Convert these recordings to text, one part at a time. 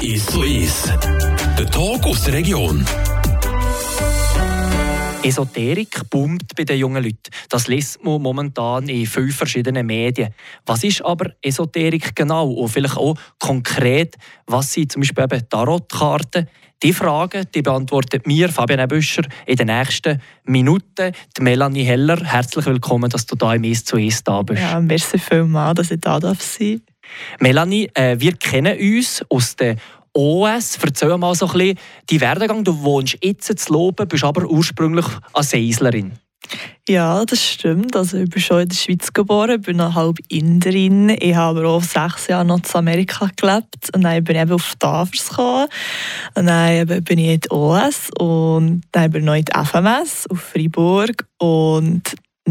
Ist so ist. Der Talk aus der Region. Esoterik boomt bei den jungen Leuten. Das liest man momentan in fünf verschiedenen Medien. Was ist aber Esoterik genau? Und vielleicht auch konkret, was sind zum Beispiel eben Tarotkarten? Die Fragen die beantwortet mir, Fabian Büscher, in den nächsten Minuten. Die Melanie Heller, herzlich willkommen, dass du da im «Ist zu ist» da bist. Ja, merci vielmals, dass ich da darf sein Melanie, äh, wir kennen uns aus der OS. Erzähl mal so ein bisschen Werdegang. Du wohnst jetzt in Loben, bist aber ursprünglich eine Seislerin. Ja, das stimmt. Also ich bin schon in der Schweiz geboren, bin noch halb Inderin. Ich habe aber auch sechs Jahre noch in Amerika gelebt. Und dann bin ich eben auf Tafers gekommen. Und dann bin ich in die OS und dann bin ich noch in die FMS auf Freiburg. Und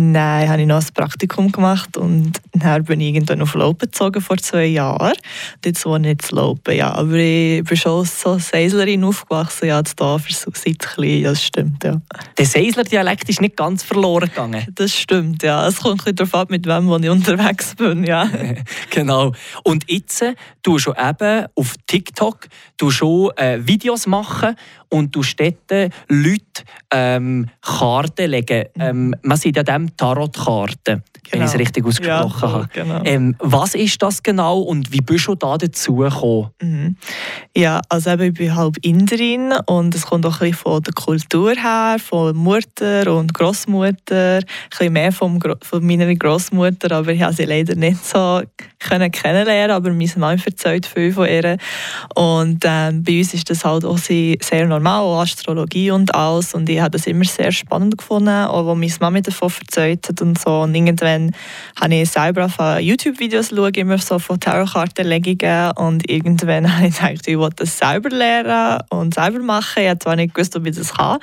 Nein, habe ich noch ein Praktikum gemacht und dann bin ich irgendwann auf Lopen gezogen vor zwei Jahren. Und jetzt wohne ich in Lopen, ja. Aber ich bin schon so Seislerin aufgewachsen, ja, das Dorf seit klein, das stimmt, ja. Der Seisler-Dialekt ist nicht ganz verloren gegangen. Das stimmt, ja. Es kommt ein darauf ab, mit wem wo ich unterwegs bin, ja. genau. Und jetzt, du schon eben auf TikTok, du schon äh, Videos machen und du dort Leute ähm, Karten legen. Ähm, man sieht ja dem Tarotkarten, genau. wenn ich es genau. richtig ausgesprochen ja, habe. Genau. Ähm, was ist das genau und wie bist du da dazu gekommen? Mhm. Ja, also eben, ich bin halb Inderin und es kommt auch ein bisschen von der Kultur her, von Mutter und Großmutter, ein bisschen mehr vom, von meiner Großmutter, aber ich habe sie leider nicht so können kennenlernen, aber mein Mann erzählt viel von ihr und ähm, bei uns ist das halt auch sehr normal, auch Astrologie und alles. Und ich habe das immer sehr spannend gefunden, auch als meine Mama davon erzählt hat und so. Und irgendwann habe ich selber auf YouTube-Videos geschaut, immer so von Tarotkartenlegungen. Und irgendwann habe ich gedacht, ich will das selber lernen und selber machen. Ich habe zwar nicht gewusst, ob ich das kann,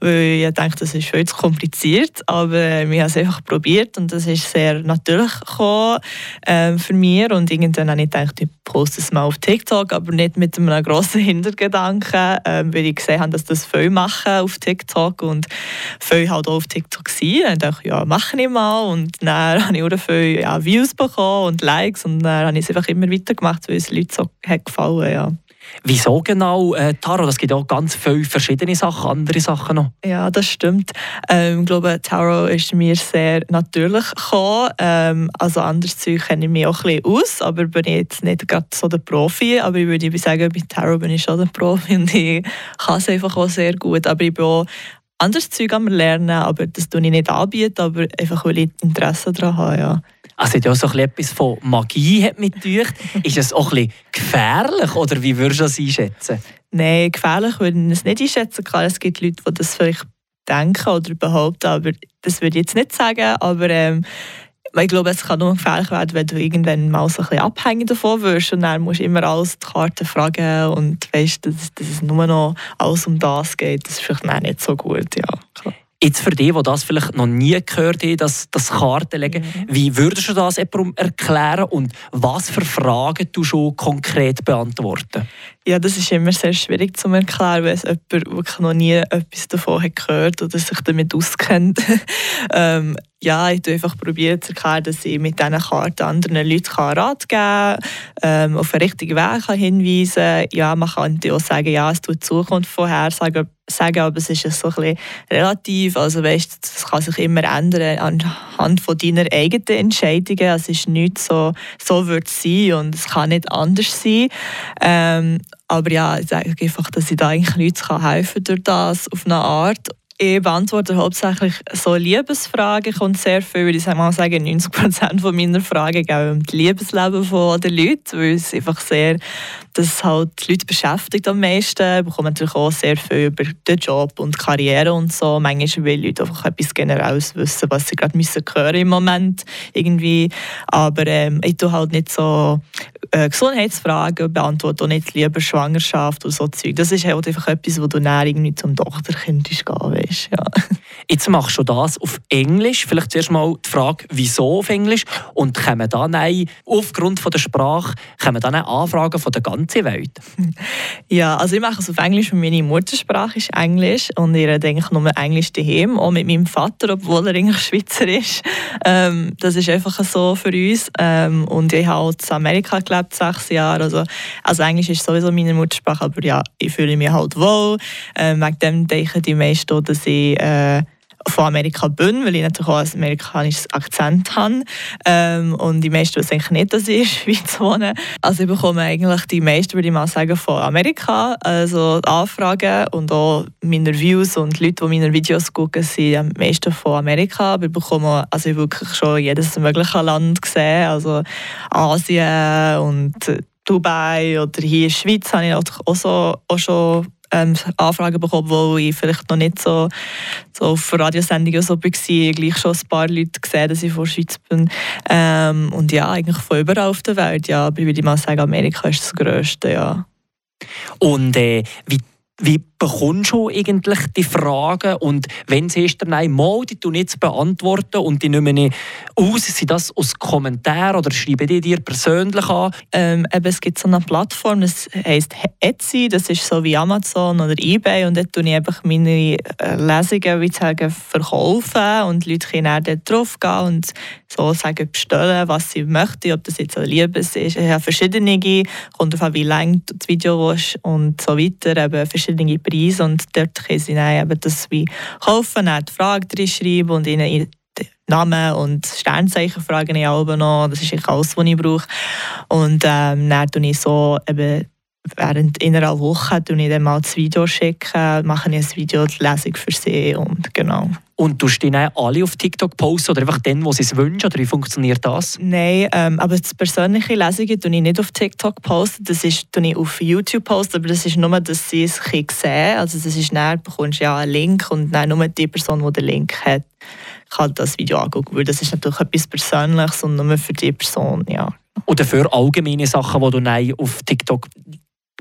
weil ich dachte, das ist viel zu kompliziert, aber äh, ich habe es einfach probiert und das ist sehr natürlich gekommen, äh, für mich. Und irgendwann habe ich gedacht, ich poste es mal auf TikTok, aber nicht mit einem grossen Hintergedanken, äh, weil ich gesehen habe, dass das viele machen auf TikTok und viele halt auch auf TikTok sind. Und ich dachte, ja, mache ich mal und dann habe ich auch viele ja, Views bekommen und Likes und dann habe ich es einfach immer weitergemacht, weil es Leuten so hat gefallen ja. Wieso genau äh, Tarot? Es gibt auch ganz viele verschiedene Sachen, andere Sachen noch. Ja, das stimmt. Ähm, ich glaube, Tarot ist mir sehr natürlich gekommen. Ähm, also anderes Zeug kenne ich mich auch ein bisschen aus, aber bin ich jetzt nicht gerade so der Profi. Aber ich würde sagen, bei Tarot bin ich schon der Profi und ich kann es einfach auch sehr gut. Aber ich bin auch anderes Zeug am Lernen, aber das tue ich nicht anbieten, aber einfach, weil ich Interesse daran habe, ja. Also hat ja auch so etwas von Magie hat mit gedacht. Ist es auch ein bisschen gefährlich oder wie würdest du das einschätzen? Nein, gefährlich würde ich es nicht einschätzen. Klar, es gibt Leute, die das vielleicht denken oder behaupten, aber das würde ich jetzt nicht sagen. Aber ähm, ich glaube, es kann nur gefährlich werden, wenn du irgendwann mal so ein bisschen abhängig davon wirst und dann musst du immer alles die Karten fragen und weißt, dass, dass es nur noch alles um das geht. Das ist vielleicht nicht so gut, ja. Klar. Jetzt für die, die das vielleicht noch nie gehört haben, das, das Kartenlegen, mhm. wie würdest du das erklären und was für Fragen du schon konkret beantworten? Ja, das ist immer sehr schwierig zu erklären, wenn es jemand wirklich noch nie etwas davon hat gehört oder sich damit auskennt. ähm, ja, ich habe einfach probiert zu erklären, dass ich mit diesen Karten anderen Leuten Rat geben kann, ähm, auf den richtigen Weg kann hinweisen kann. Ja, man kann auch sagen, ja, es tut die Zukunft vorhersagen, sagen, aber es ist so ein bisschen relativ. Also weißt, das kann sich immer ändern anhand von deiner eigenen Entscheidungen. Es ist nicht so, so wird es sein und es kann nicht anders sein. Ähm, aber ja, ich sage einfach, dass ich da eigentlich helfen kann durch das auf eine Art ich beantworte hauptsächlich so Liebesfragen. Kommt sehr viel, würde ich mal sagen, 90 Prozent meiner Fragen gehen um das Liebesleben der Leute, weil es einfach sehr, das halt die Leute beschäftigt am meisten. Ich bekomme natürlich auch sehr viel über den Job und die Karriere und so. Manchmal will Leute einfach etwas Generelles wissen, was sie gerade müssen hören im Moment irgendwie. Aber ähm, ich tue halt nicht so äh, Gesundheitsfragen, beantworte auch nicht Liebe, Schwangerschaft und so Zeug. Das ist halt einfach etwas, wo du näher irgendwie zum Doktor könntest gehen, weißt, ja. Jetzt machst du das auf Englisch. Vielleicht zuerst mal die Frage, wieso auf Englisch? Und kommen dann aufgrund von der Sprache kommen dann Anfragen von der ganzen Welt? Ja, also ich mache es auf Englisch, weil meine Muttersprache ist Englisch und ich rede eigentlich nur Englisch daheim, auch mit meinem Vater, obwohl er eigentlich Schweizer ist. Ähm, das ist einfach so für uns. Ähm, und ich habe in Amerika gelebt sechs Jahre. Also, also Englisch ist sowieso meine Muttersprache, aber ja, ich fühle mich halt wohl. Ähm, wegen dem denken die meisten, auch, dass ich äh, von Amerika bin, weil ich natürlich auch einen amerikanischen Akzent habe. Ähm, und die meisten wissen nicht, dass ich in der Schweiz wohne. Also ich bekomme eigentlich die meisten, würde ich mal sagen, von Amerika. Also Anfragen und auch meine Views und Leute, die meine Videos gucken, sind am meisten von Amerika. Wir bekommen also wirklich schon jedes mögliche Land gesehen, also Asien und Dubai oder hier in der Schweiz habe ich auch, so, auch schon ähm, Anfragen bekommen, wo ich vielleicht noch nicht so, so auf Radiosendungen so war. Ich gleich schon ein paar Leute gesehen, dass ich von der Schweiz bin. Ähm, und ja, eigentlich von überall auf der Welt. Ja, aber ich würde mal sagen, Amerika ist das Größte, ja. Und äh, wie wie bekommst du eigentlich die Fragen und wenn sie ist, dann nein, mal, die du nicht beantworten und die nehmen aus, sind das aus Kommentaren oder schreiben die dir persönlich an? Ähm, eben, es gibt so eine Plattform, das heisst Etsy, das ist so wie Amazon oder Ebay und dort tue ich einfach meine äh, Lesungen, wie sagen, verkaufen und Leute können dort drauf gehen und so sagen, bestellen, was sie möchten, ob das jetzt ein Liebes ist. Ich habe verschiedene, kommt darauf an, wie lang das Video ist und so weiter, eben verschiedene und dort können sie dann eben das wie kaufen, dann die Frage drin schreiben und ihnen Namen und Sternzeichen fragen ich auch noch. Das ist alles, was ich brauche. Und ähm, dann tue ich so eben während einer Woche schicken ich dann mal das Video schicken, mache ich ein Video, die Lesung für sie und genau. Und du die alle auf TikTok posten oder einfach dann, wo sie es wünschen? Oder wie funktioniert das? Nein, ähm, aber das persönliche Lesungen tue ich nicht auf TikTok posten. Das ist ich auf YouTube posten, aber das ist nur, dass sie es sehen Also das ist dann, bekommst ja einen Link und dann nur die Person, die den Link hat, kann das Video angucken. Weil das ist natürlich etwas Persönliches und nur für die Person, ja. Und dafür allgemeine Sachen, die du auf TikTok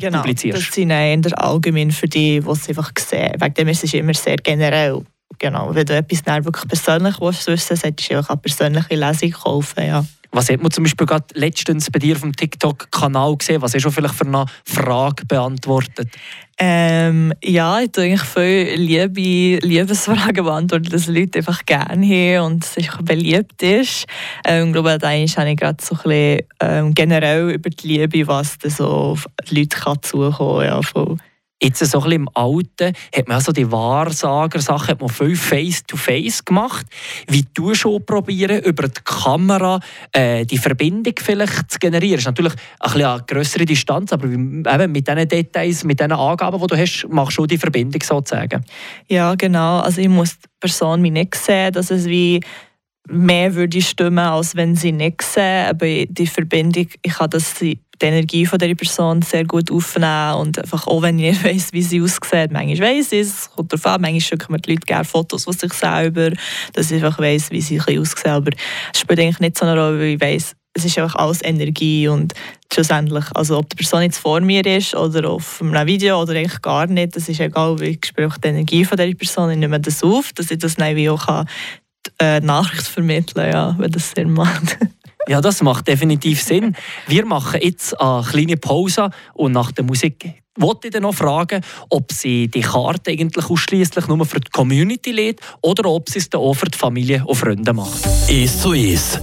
genau, publizierst? das sind eher allgemein für die, die es einfach sehen. Wegen dem ist es immer sehr generell. Genau, wenn du etwas wirklich persönlich willst, wissen solltest du auch eine persönliche Lesung kaufen. Ja. Was hat man zum Beispiel gerade letztens bei dir auf dem TikTok-Kanal gesehen? Was hast du vielleicht für eine Frage beantwortet? Ähm, ja, ich tue eigentlich viele Liebe, Liebesfragen beantworten, dass Leute einfach gerne haben und es auch beliebt ist. Ähm, ich glaube, da habe ich gerade so ein bisschen ähm, generell über die Liebe, was da so auf die Leute kann zukommen ja, von Jetzt so ein bisschen im Alten hat man also die Wahrsager-Sachen viel Face-to-Face gemacht. Wie du schon probieren, über die Kamera äh, die Verbindung vielleicht zu generieren. Das ist natürlich ein bisschen eine größere Distanz, aber eben mit diesen Details, mit diesen Angaben, die du hast, machst du die Verbindung sozusagen. Ja, genau. Also ich muss die Person mich nicht sehen, dass es wie mehr würde stimmen, als wenn sie nicht sehen. Aber die Verbindung, ich kann das die Energie von dieser Person sehr gut aufnehmen und einfach auch wenn ich nicht weiss, wie sie aussieht, manchmal weiss ich es, kommt darauf an, manchmal schicken mir die Leute gerne Fotos von sich selber, dass ich einfach weiss, wie sie aussehen, aber es spielt eigentlich nicht so eine Rolle, weil ich weiss, es ist einfach alles Energie und schlussendlich, also ob die Person jetzt vor mir ist oder auf einem Video oder eigentlich gar nicht, das ist egal, wie ich spüre die Energie von dieser Person, ich nehme das auf, dass ich das dann auch kann äh, Nachricht vermitteln, ja, wenn das Sinn macht. Ja, das macht definitiv Sinn. Wir machen jetzt eine kleine Pause und nach der Musik wollte ich dann noch fragen, ob sie die Karte eigentlich ausschließlich nur für die Community lädt oder ob sie es dann auch für die Familie und Freunde macht. Ist zu ist.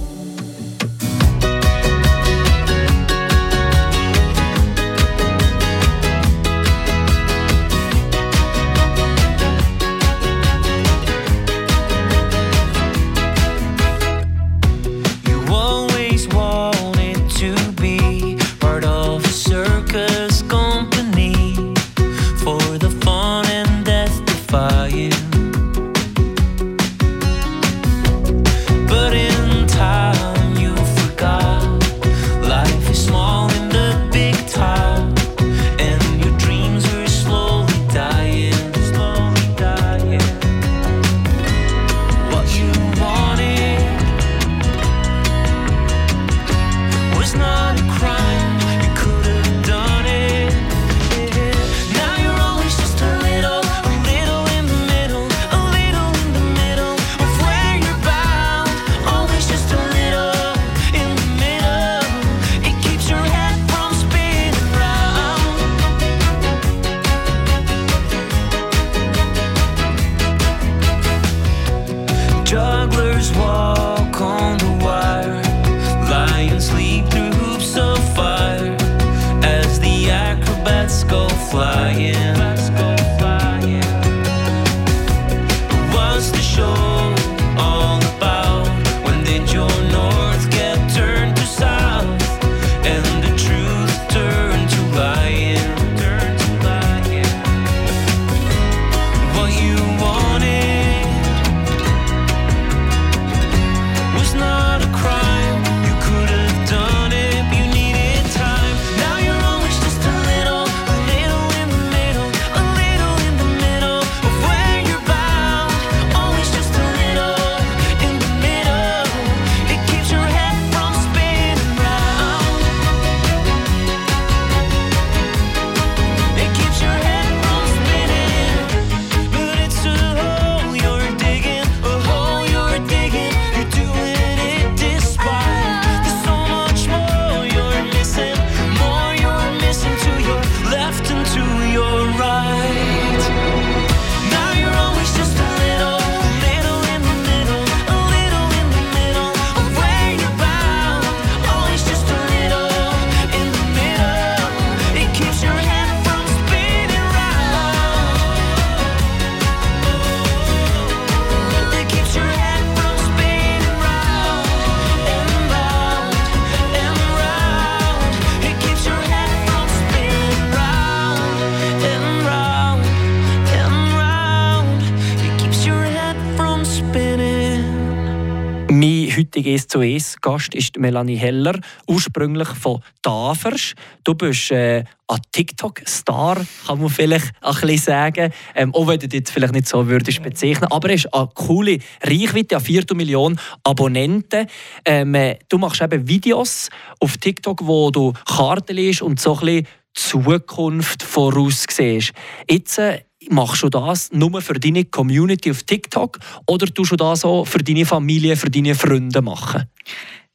Mein heutiger «Es zu Es» Gast ist Melanie Heller, ursprünglich von Davers. Du bist äh, ein TikTok-Star, kann man vielleicht ein bisschen sagen. Ähm, auch wenn du dich vielleicht nicht so würdest bezeichnen Aber es ist eine coole Reichweite, eine Viertelmillion Abonnenten. Ähm, äh, du machst eben Videos auf TikTok, wo du Karten liest und so ein bisschen Zukunft voraussiehst. Jetzt äh, machst du das nur für deine Community auf TikTok oder tust du das auch für deine Familie, für deine Freunde machen?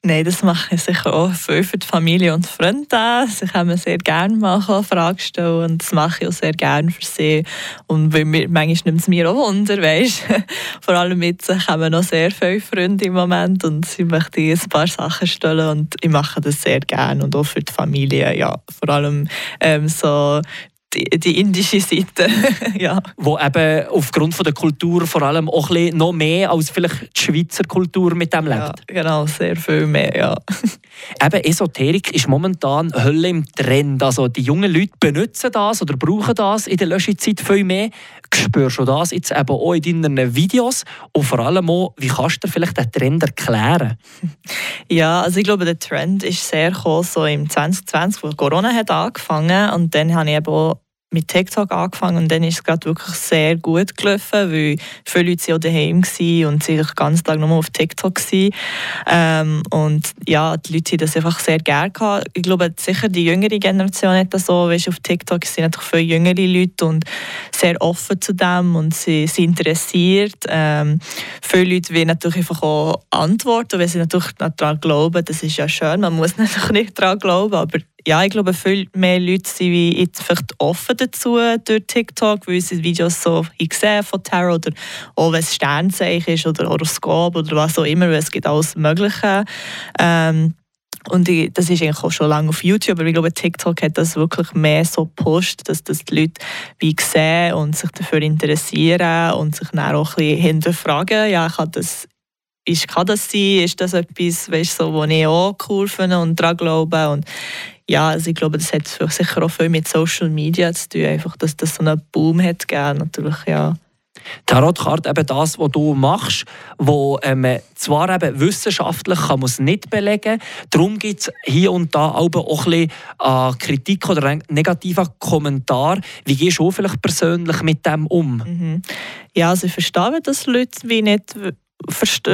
Nein, das mache ich sicher auch viel für die Familie und Freunde. Sie können sehr gerne mal Fragen stellen und das mache ich auch sehr gerne für sie. Und weil mir, manchmal nimmt es mir auch Wunder, weißt Vor allem jetzt kommen noch sehr viele Freunde im Moment und sie möchten ein paar Sachen stellen und ich mache das sehr gerne und auch für die Familie, ja. Vor allem ähm, so die, die indische Seite, ja. Wo eben aufgrund von der Kultur vor allem auch ein bisschen noch mehr als vielleicht die Schweizer Kultur mit dem lebt. ja. Genau, sehr viel mehr, ja. Eben Esoterik ist momentan Hölle im Trend. Also die jungen Leute benutzen das oder brauchen das in der Löschzeit viel mehr. Spürst du das jetzt eben auch in deinen Videos? Und vor allem auch, wie kannst du vielleicht den Trend erklären? Ja, also ich glaube, der Trend ist sehr gekommen, so im 2020, wo Corona hat angefangen und dann habe ich eben auch mit TikTok angefangen und dann ist es gerade wirklich sehr gut gelaufen, weil viele Leute waren auch daheim und sie den ganzen Tag nur auf TikTok waren. Ähm, und ja, die Leute haben das einfach sehr gerne gehabt. Ich glaube, sicher die jüngere Generation hat das so, weißt, auf TikTok sind natürlich viele jüngere Leute und sehr offen zu dem und sie sind interessiert. Ähm, viele Leute wollen natürlich einfach auch antworten, weil sie natürlich daran glauben. Das ist ja schön, man muss natürlich nicht daran glauben, aber ja, ich glaube, viel mehr Leute sind jetzt vielleicht offen dazu durch TikTok, weil sie Videos so gesehen von Tarot oder auch wenn es Sternzeichen ist oder Horoskop oder was auch immer, weil es gibt alles Mögliche. Ähm, und ich, das ist eigentlich auch schon lange auf YouTube, aber ich glaube, TikTok hat das wirklich mehr so gepusht, dass das die Leute wie sehen und sich dafür interessieren und sich dann auch ein bisschen hinterfragen, ja, kann das ist, kann das sein? Ist das etwas, weißt, so, was ich auch cool finde und daran glaube? Und ja, also ich glaube, das hat sicher auch viel mit Social Media zu tun, einfach, dass das so einen Boom hat gegeben, natürlich, ja. Tarotkarte eben das, was du machst, wo ähm, zwar eben wissenschaftlich kann man es nicht belegen, darum gibt es hier und da auch ein bisschen äh, Kritik oder einen negativen Kommentar. Wie gehst du vielleicht persönlich mit dem um? Mhm. Ja, also ich verstehe, dass Leute wie nicht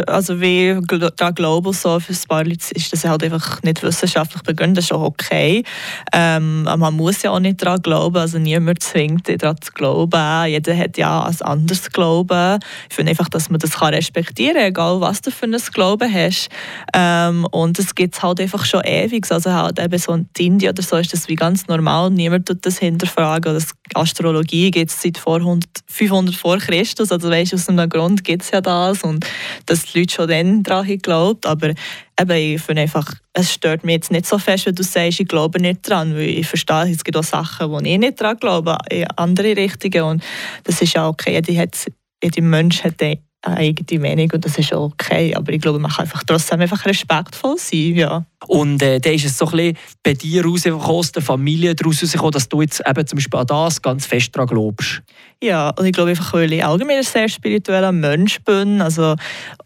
also wie da Global so für ein paar Leute ist das halt einfach nicht wissenschaftlich begründet, das ist auch okay. Ähm, aber man muss ja auch nicht daran glauben, also niemand zwingt daran zu glauben. Jeder hat ja ein anderes Glauben. Ich finde einfach, dass man das kann respektieren kann, egal was du für ein Glauben hast. Ähm, und es gibt es halt einfach schon ewig. Also halt eben so in Indien oder so ist das wie ganz normal. Niemand tut das hinterfragen. Oder Astrologie gibt es seit 400, 500 vor Christus. Also weißt, aus einem Grund gibt es ja das. Und dass die Leute schon dann daran geglaubt aber eben, ich finde einfach, es stört mich jetzt nicht so fest, wenn du sagst, ich glaube nicht dran, weil ich verstehe, es gibt auch Sachen, wo ich nicht dran glaube, in andere Richtungen und das ist ja okay, jeder, hat, jeder Mensch hat eine eigene Meinung und das ist auch okay, aber ich glaube, man kann einfach trotzdem einfach respektvoll sein, ja. Und äh, dann ist es so ein bisschen bei dir rausgekommen, aus der Familie daraus rausgekommen, dass du jetzt eben zum Beispiel an das ganz fest daran glaubst. Ja, und ich glaube einfach, weil ich allgemein ein sehr spiritueller Mensch bin. Also,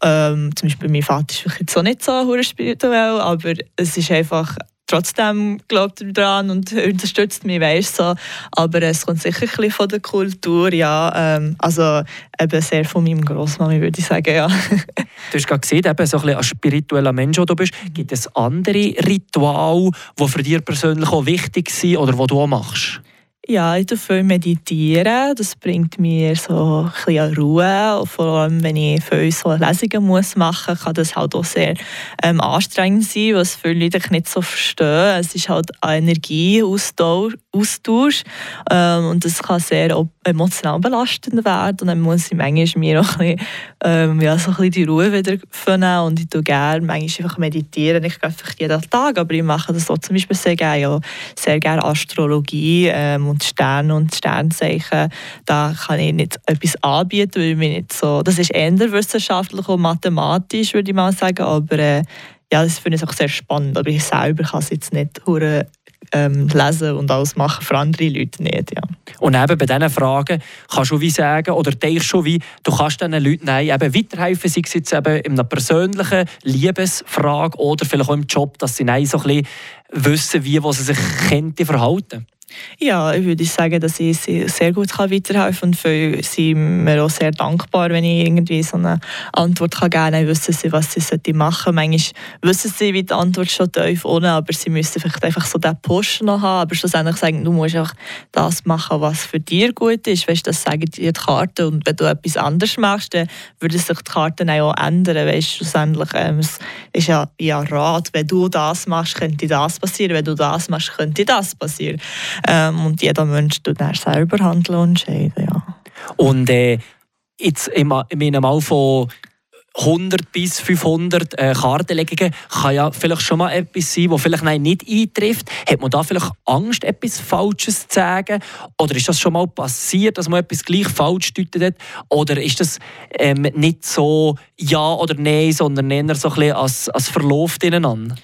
ähm, zum Beispiel mein Vater ist jetzt auch nicht so spirituell, aber es ist einfach trotzdem glaubt er daran und unterstützt mich, weißt so. Aber es kommt sicher ein bisschen von der Kultur, ja. Ähm, also eben sehr von meinem Großmami, würde ich sagen, ja. Du hast gerade gesehen, eben so ein bisschen als spiritueller Mensch, der du bist. Gibt es andere Rituale, die für dich persönlich auch wichtig sind oder die du auch machst? Ja, ich tue viel meditieren. Das bringt mir so ein bisschen Ruhe. Und vor allem, wenn ich viel so Lesungen muss machen muss, kann das halt auch sehr ähm, anstrengend sein, was viele Leute nicht so verstehen. Es ist halt ein Energieaustausch. Austausch, ähm, und das kann sehr emotional belastend werden. Und dann muss ich manchmal mir auch ein bisschen, ähm, ja, so ein bisschen die Ruhe wieder finden. Und ich tue gerne manchmal einfach meditieren. Ich gehe einfach jeden Tag, aber ich mache das auch zum Beispiel sehr gerne. Ja, sehr gerne Astrologie ähm, und Sterne und Sternzeichen. Da kann ich nicht etwas anbieten, weil mich nicht so... Das ist eher wissenschaftlich und mathematisch, würde ich mal sagen. Aber äh, ja, das finde ich auch sehr spannend. Aber ich selber kann es jetzt nicht ähm, lesen und alles machen, für andere Leute nicht. Ja. Und eben bei diesen Fragen kannst du wie sagen, oder denkst schon wie, du kannst diesen Leuten nein, eben weiterhelfen, sei es jetzt eben in einer persönlichen Liebesfrage oder vielleicht auch im Job, dass sie nein, so ein bisschen wissen, wie wo sie sich könnte verhalten Ja, ich würde sagen, dass ich sie sehr gut weiterhelfen kann und viele sind mir auch sehr dankbar, wenn ich irgendwie so eine Antwort geben kann. Dann wissen sie, was sie machen sollten. Manchmal wissen sie, wie die Antwort schon tief unten, aber sie müssen vielleicht einfach so diesen Push noch haben. Aber schlussendlich sagen, du musst einfach das machen, was für dich gut ist. Weißt, das sagen dir die Karten. Und wenn du etwas anderes machst, dann würden sich die Karten auch ändern. Weißt, schlussendlich ähm, es ist ja, ja Rat, wenn du das machst, könnte das passieren. Wenn du das machst, könnte das passieren. Ähm, und jeder Mensch tut dann selber handeln und entscheiden. Ja. Und äh, jetzt in einem Mal von 100 bis 500 äh, Kartenlegungen kann ja vielleicht schon mal etwas sein, das vielleicht nein, nicht eintrifft. Hat man da vielleicht Angst, etwas Falsches zu sagen? Oder ist das schon mal passiert, dass man etwas gleich falsch deutet hat? Oder ist das ähm, nicht so Ja oder Nein, sondern eher so ein bisschen als, als verläuft ineinander?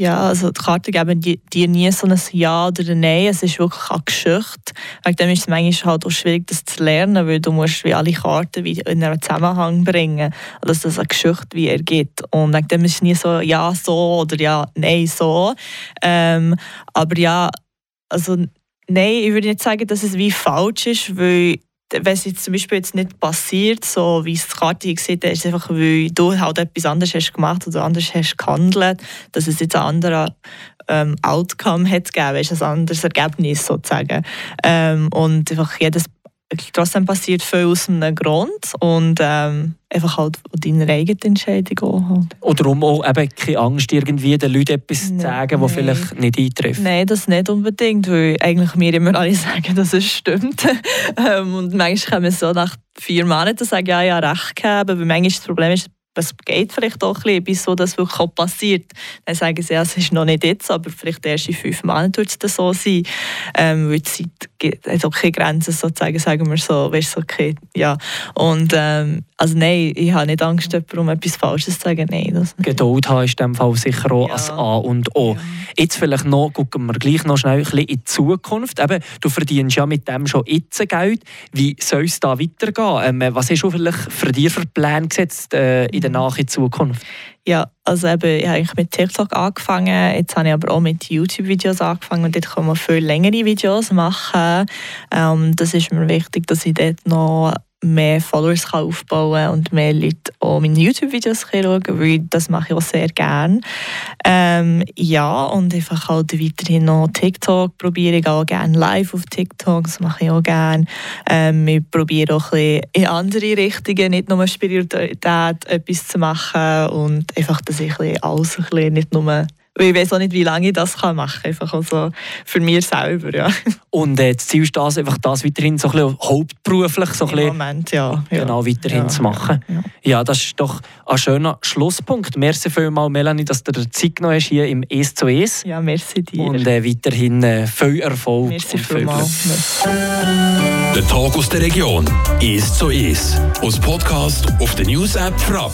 Ja, also die Karten geben dir nie so ein Ja oder ein Nein. Es ist wirklich eine Geschichte. Wegen dem ist es manchmal halt auch schwierig, das zu lernen, weil du musst wie alle Karten wie in einen Zusammenhang bringen, dass das eine Geschichte wie ergibt. Und wegen dem ist es nie so Ja so oder Ja Nein so. Ähm, aber ja, also nein, ich würde nicht sagen, dass es wie falsch ist, weil wenn es jetzt zum Beispiel jetzt nicht passiert, so wie es die Karte sieht, ist es einfach, weil du halt etwas anderes hast gemacht oder anders hast gehandelt, dass es jetzt ein anderer ähm, Outcome hat gegeben, weißt, ein anderes Ergebnis sozusagen. Ähm, und einfach jedes trotzdem passiert viel aus einem Grund und ähm, einfach halt deine eigene Entscheidung auch halt. Oder um auch eben keine Angst, irgendwie den Leuten etwas zu sagen, was vielleicht nicht eintrifft? Nein, das nicht unbedingt, weil eigentlich mir immer alle sagen, dass es stimmt. ähm, und manchmal kann man so nach vier Monaten sagen, ja, ja, recht gehabt, aber manchmal das Problem ist, es geht vielleicht auch ein bisschen, bis so das wirklich passiert. Dann sagen sie, ja, es ist noch nicht jetzt, aber vielleicht erst in fünf Monaten wird es dann so sein. Ähm, weil die Zeit gibt- hat auch keine Grenzen, sozusagen, sagen wir so. Weißt, okay, ja. Und ähm, also nein, ich habe nicht Angst, jemandem um etwas Falsches zu sagen. Nein, das nicht. Geduld haben ist in dem Fall sicher auch Ja. als A und O. Ja. Jetzt vielleicht noch, gucken wir gleich noch schnell ein bisschen in die Zukunft. Eben, du verdienst ja mit dem schon jetzt Geld. Wie soll es da weitergehen? Ähm, was hast du vielleicht für dich für Pläne gesetzt äh, in der nahen Zukunft? Ja, also eben, ich habe eigentlich mit TikTok angefangen, jetzt habe ich aber auch mit YouTube-Videos angefangen und dort kann man viel längere Videos machen. Ähm, das ist mir wichtig, dass ich dort noch mehr Followers kann aufbauen und mehr Leute auch meine YouTube-Videos schauen weil das mache ich auch sehr gerne. Ähm, ja, und einfach halt weiterhin noch TikTok probiere ich auch gerne live auf TikTok, das mache ich auch gerne. Ähm, ich probiere auch ein bisschen in andere Richtungen, nicht nur Spiritualität etwas zu machen und einfach, dass ich alles ein bisschen, nicht nur ich weiß auch nicht, wie lange ich das kann machen kann. Einfach auch so für mich selber, ja. Und äh, das Ziel ist das, einfach das weiterhin so ein bisschen hauptberuflich so ein bisschen Moment, ja. ja. genau weiterhin Ja, zu machen. Ja, ja. Das ist doch ein schöner Schlusspunkt. Merci vielmals, Melanie, dass du dir Zeit genommen hast hier im «Es zu Es». ja, merci dir. Und äh, weiterhin äh, viel Erfolg merci und viel Glück. vielmals. Der Tag aus der Region. Ist so ist. Aus Podcast auf der News App Frapp.